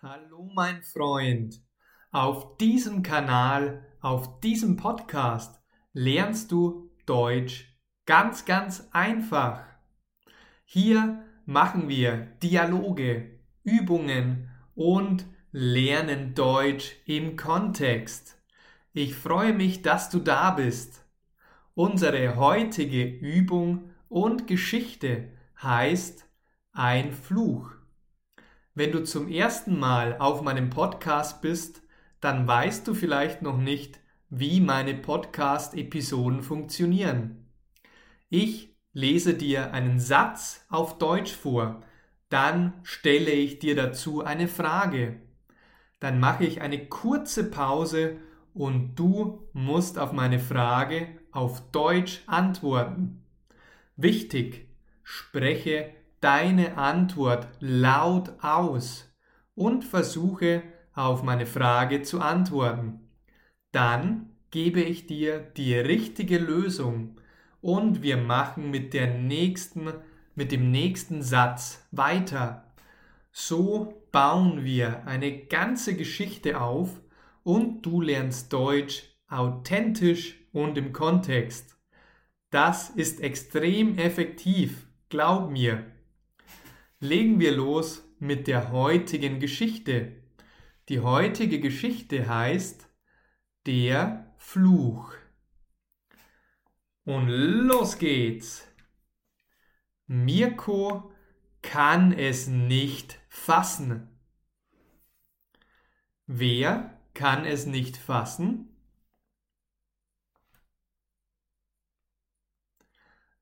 Hallo mein Freund. Auf diesem Kanal, auf diesem Podcast lernst du Deutsch ganz, ganz einfach. Hier machen wir Dialoge, Übungen und lernen Deutsch im Kontext. Ich freue mich, dass du da bist. Unsere heutige Übung und Geschichte heißt ein Fluch. Wenn du zum ersten Mal auf meinem Podcast bist, dann weißt du vielleicht noch nicht, wie meine Podcast-Episoden funktionieren. Ich lese dir einen Satz auf Deutsch vor, dann stelle ich dir dazu eine Frage. Dann mache ich eine kurze Pause und du musst auf meine Frage auf Deutsch antworten. Wichtig, spreche deine Antwort laut aus und versuche auf meine Frage zu antworten. Dann gebe ich dir die richtige Lösung und wir machen mit der nächsten mit dem nächsten Satz weiter. So bauen wir eine ganze Geschichte auf und du lernst Deutsch authentisch und im Kontext. Das ist extrem effektiv, glaub mir legen wir los mit der heutigen Geschichte. Die heutige Geschichte heißt Der Fluch. Und los geht's. Mirko kann es nicht fassen. Wer kann es nicht fassen?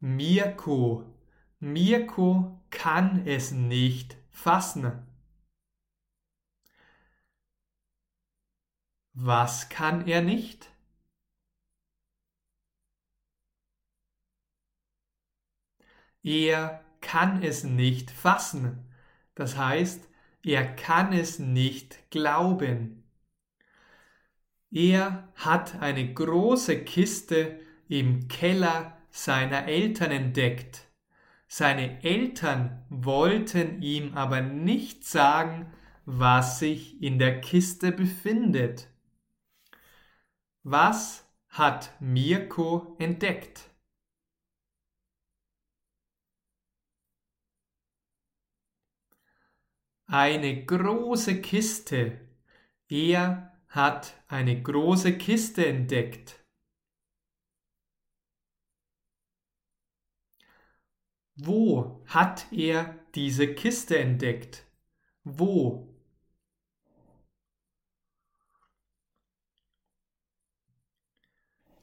Mirko. Mirko kann es nicht fassen. Was kann er nicht? Er kann es nicht fassen. Das heißt, er kann es nicht glauben. Er hat eine große Kiste im Keller seiner Eltern entdeckt. Seine Eltern wollten ihm aber nicht sagen, was sich in der Kiste befindet. Was hat Mirko entdeckt? Eine große Kiste. Er hat eine große Kiste entdeckt. Wo hat er diese Kiste entdeckt? Wo?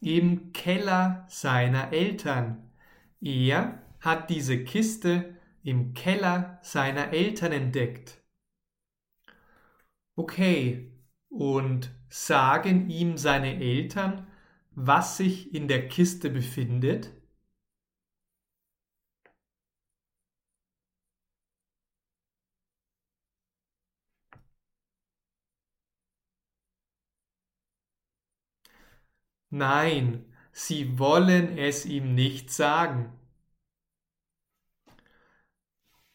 Im Keller seiner Eltern. Er hat diese Kiste im Keller seiner Eltern entdeckt. Okay, und sagen ihm seine Eltern, was sich in der Kiste befindet? Nein, sie wollen es ihm nicht sagen.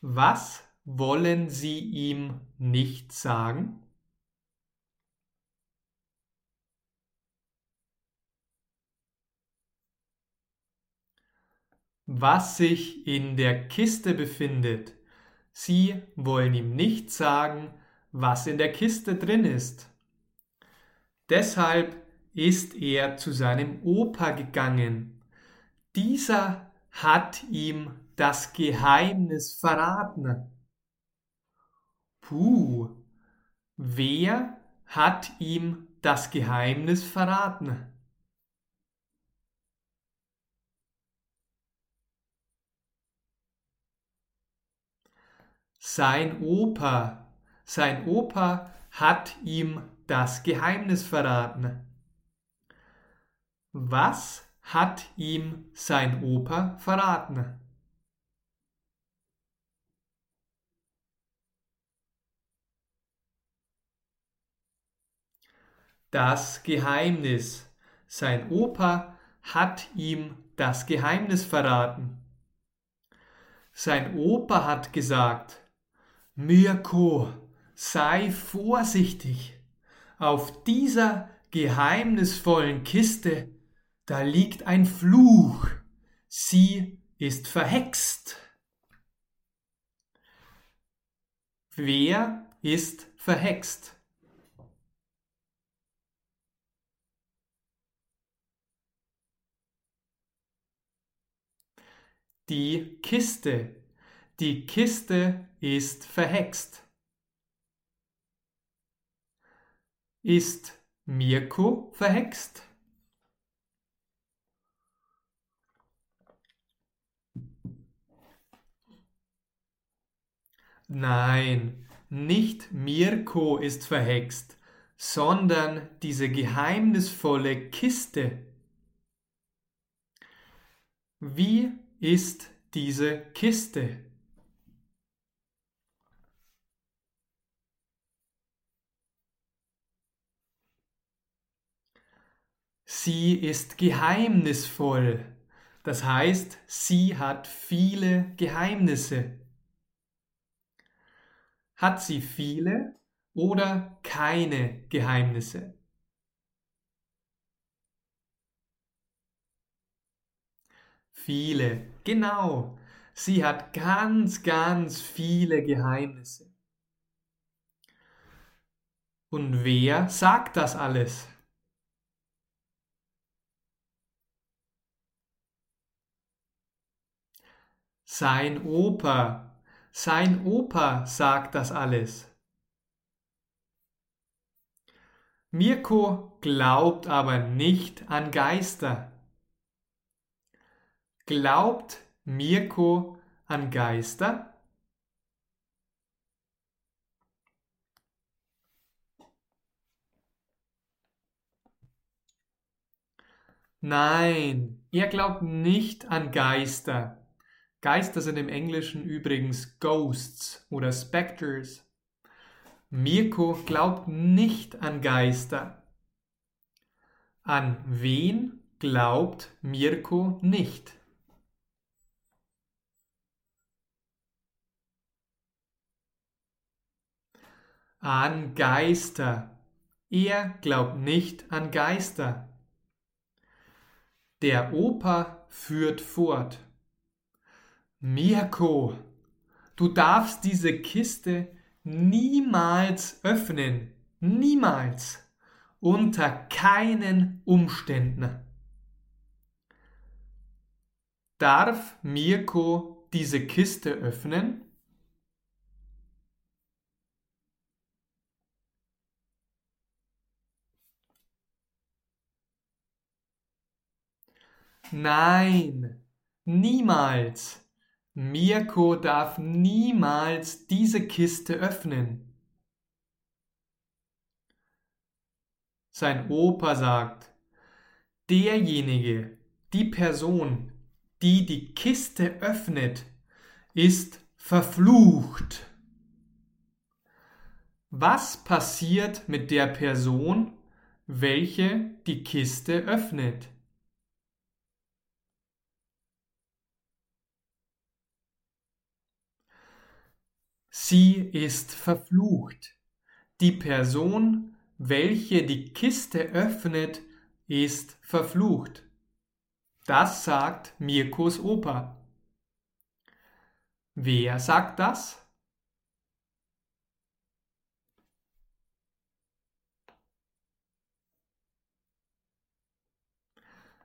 Was wollen sie ihm nicht sagen? Was sich in der Kiste befindet. Sie wollen ihm nicht sagen, was in der Kiste drin ist. Deshalb ist er zu seinem Opa gegangen. Dieser hat ihm das Geheimnis verraten. Puh, wer hat ihm das Geheimnis verraten? Sein Opa, sein Opa hat ihm das Geheimnis verraten. Was hat ihm sein Opa verraten? Das Geheimnis. Sein Opa hat ihm das Geheimnis verraten. Sein Opa hat gesagt, Mirko, sei vorsichtig. Auf dieser geheimnisvollen Kiste, da liegt ein Fluch. Sie ist verhext. Wer ist verhext? Die Kiste. Die Kiste ist verhext. Ist Mirko verhext? Nein, nicht Mirko ist verhext, sondern diese geheimnisvolle Kiste. Wie ist diese Kiste? Sie ist geheimnisvoll. Das heißt, sie hat viele Geheimnisse. Hat sie viele oder keine Geheimnisse? Viele, genau. Sie hat ganz, ganz viele Geheimnisse. Und wer sagt das alles? Sein Opa, sein Opa sagt das alles. Mirko glaubt aber nicht an Geister. Glaubt Mirko an Geister? Nein, er glaubt nicht an Geister. Geister sind im Englischen übrigens Ghosts oder Spectres. Mirko glaubt nicht an Geister. An wen glaubt Mirko nicht? An Geister. Er glaubt nicht an Geister. Der Opa führt fort. Mirko, du darfst diese Kiste niemals öffnen. Niemals. Unter keinen Umständen. Darf Mirko diese Kiste öffnen? Nein, niemals. Mirko darf niemals diese Kiste öffnen. Sein Opa sagt, derjenige, die Person, die die Kiste öffnet, ist verflucht. Was passiert mit der Person, welche die Kiste öffnet? Sie ist verflucht. Die Person, welche die Kiste öffnet, ist verflucht. Das sagt Mirkos Opa. Wer sagt das?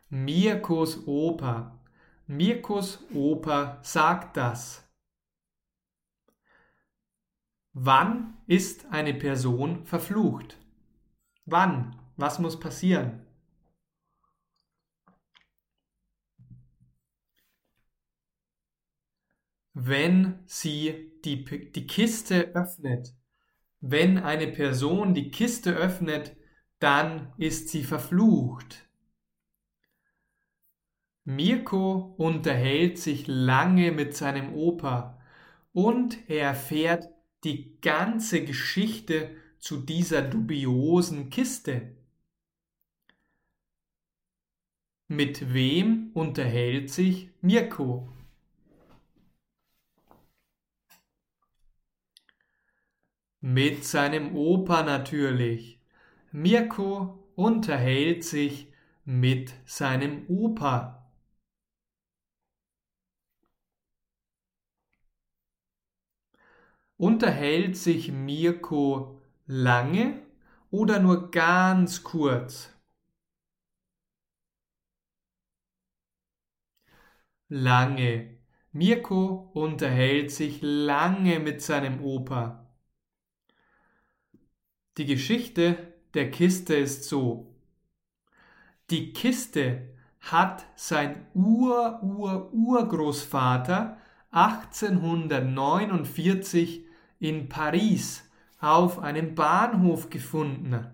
Mirkos Opa. Mirkos Opa sagt das. Wann ist eine Person verflucht? Wann? Was muss passieren? Wenn sie die, die Kiste öffnet, wenn eine Person die Kiste öffnet, dann ist sie verflucht. Mirko unterhält sich lange mit seinem Opa und er erfährt die ganze Geschichte zu dieser dubiosen Kiste. Mit wem unterhält sich Mirko? Mit seinem Opa natürlich. Mirko unterhält sich mit seinem Opa. Unterhält sich Mirko lange oder nur ganz kurz? Lange. Mirko unterhält sich lange mit seinem Opa. Die Geschichte der Kiste ist so. Die Kiste hat sein Ur-Ur-Urgroßvater 1849 in Paris auf einem Bahnhof gefunden.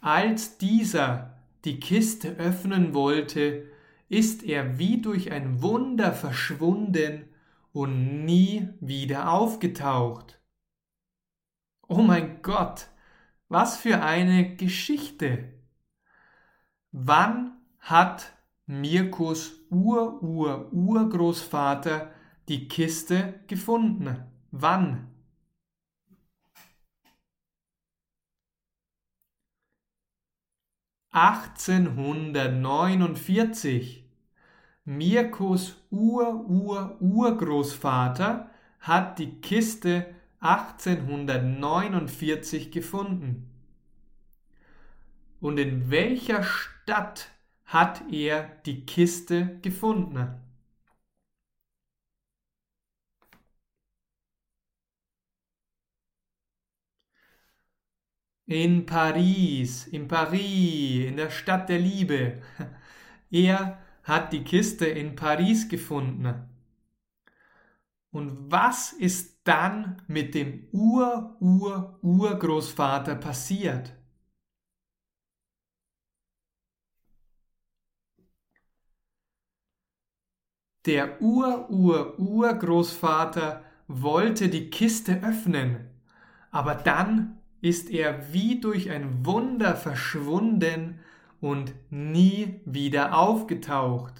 Als dieser die Kiste öffnen wollte, ist er wie durch ein Wunder verschwunden und nie wieder aufgetaucht. Oh mein Gott, was für eine Geschichte! Wann hat Mirkus Ur-Ur-Urgroßvater die Kiste gefunden? Wann? Achtzehnhundertneunundvierzig. Mirkus Ur-Ur-Urgroßvater hat die Kiste 1849 gefunden. Und in welcher Stadt hat er die Kiste gefunden? In Paris, in Paris, in der Stadt der Liebe. Er hat die Kiste in Paris gefunden. Und was ist dann mit dem Ur-Ur-Urgroßvater passiert? Der Ur-Ur-Urgroßvater wollte die Kiste öffnen, aber dann ist er wie durch ein Wunder verschwunden und nie wieder aufgetaucht.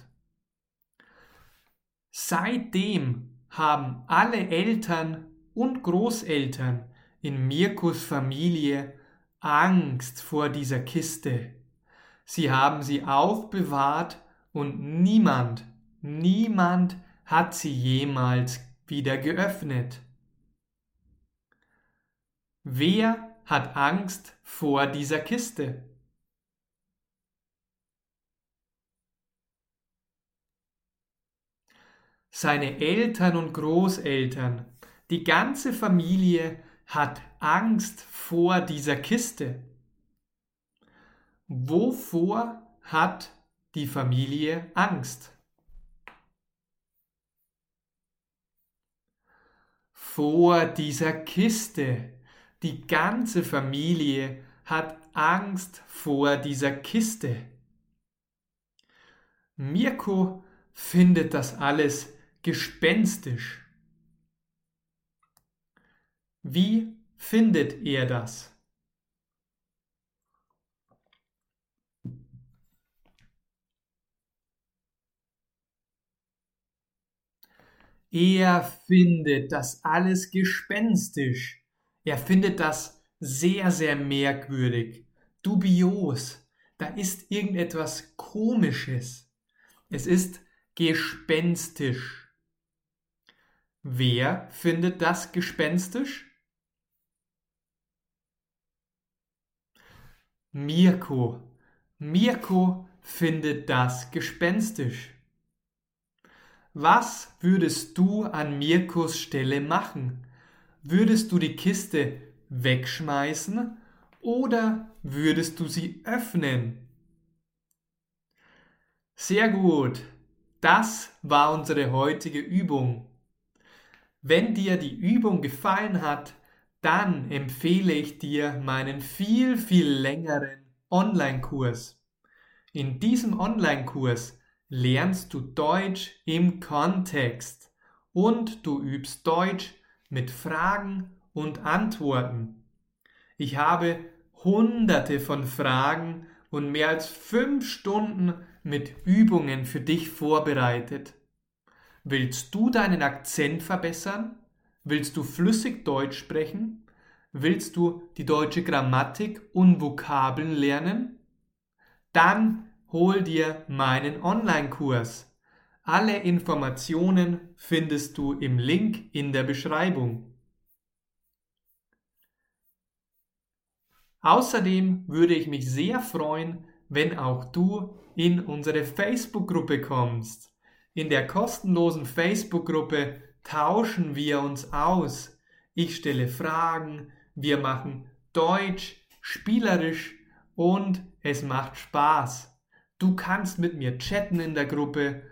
Seitdem haben alle Eltern und Großeltern in Mirkus Familie Angst vor dieser Kiste. Sie haben sie aufbewahrt und niemand, niemand hat sie jemals wieder geöffnet. Wer hat Angst vor dieser Kiste? seine Eltern und Großeltern, die ganze Familie hat Angst vor dieser Kiste. Wovor hat die Familie Angst? Vor dieser Kiste. Die ganze Familie hat Angst vor dieser Kiste. Mirko findet das alles gespenstisch. Wie findet er das? Er findet das alles gespenstisch. Er findet das sehr, sehr merkwürdig, dubios. Da ist irgendetwas Komisches. Es ist gespenstisch. Wer findet das gespenstisch? Mirko. Mirko findet das gespenstisch. Was würdest du an Mirkos Stelle machen? Würdest du die Kiste wegschmeißen oder würdest du sie öffnen? Sehr gut. Das war unsere heutige Übung. Wenn dir die Übung gefallen hat, dann empfehle ich dir meinen viel, viel längeren Online-Kurs. In diesem Online-Kurs lernst du Deutsch im Kontext und du übst Deutsch mit Fragen und Antworten. Ich habe hunderte von Fragen und mehr als fünf Stunden mit Übungen für dich vorbereitet. Willst du deinen Akzent verbessern? Willst du flüssig Deutsch sprechen? Willst du die deutsche Grammatik und Vokabeln lernen? Dann hol dir meinen Online-Kurs. Alle Informationen findest du im Link in der Beschreibung. Außerdem würde ich mich sehr freuen, wenn auch du in unsere Facebook-Gruppe kommst. In der kostenlosen Facebook-Gruppe tauschen wir uns aus. Ich stelle Fragen, wir machen Deutsch, spielerisch und es macht Spaß. Du kannst mit mir chatten in der Gruppe,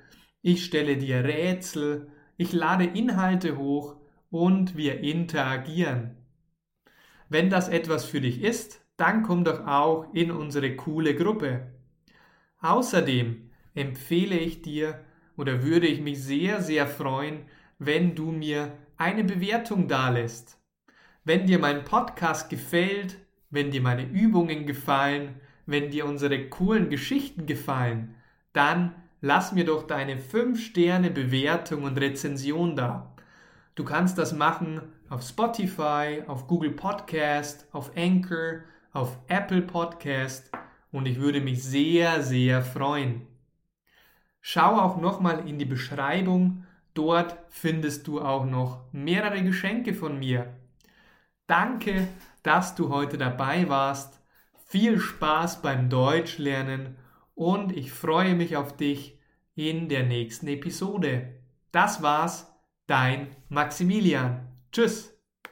ich stelle dir Rätsel, ich lade Inhalte hoch und wir interagieren. Wenn das etwas für dich ist, dann komm doch auch in unsere coole Gruppe. Außerdem empfehle ich dir oder würde ich mich sehr, sehr freuen, wenn du mir eine Bewertung dalässt. Wenn dir mein Podcast gefällt, wenn dir meine Übungen gefallen, wenn dir unsere coolen Geschichten gefallen, dann lass mir doch deine 5 Sterne Bewertung und Rezension da. Du kannst das machen auf Spotify, auf Google Podcast, auf Anchor, auf Apple Podcast und ich würde mich sehr, sehr freuen. Schau auch nochmal in die Beschreibung, dort findest du auch noch mehrere Geschenke von mir. Danke, dass du heute dabei warst. Viel Spaß beim Deutschlernen und ich freue mich auf dich in der nächsten Episode. Das war's, dein Maximilian. Tschüss.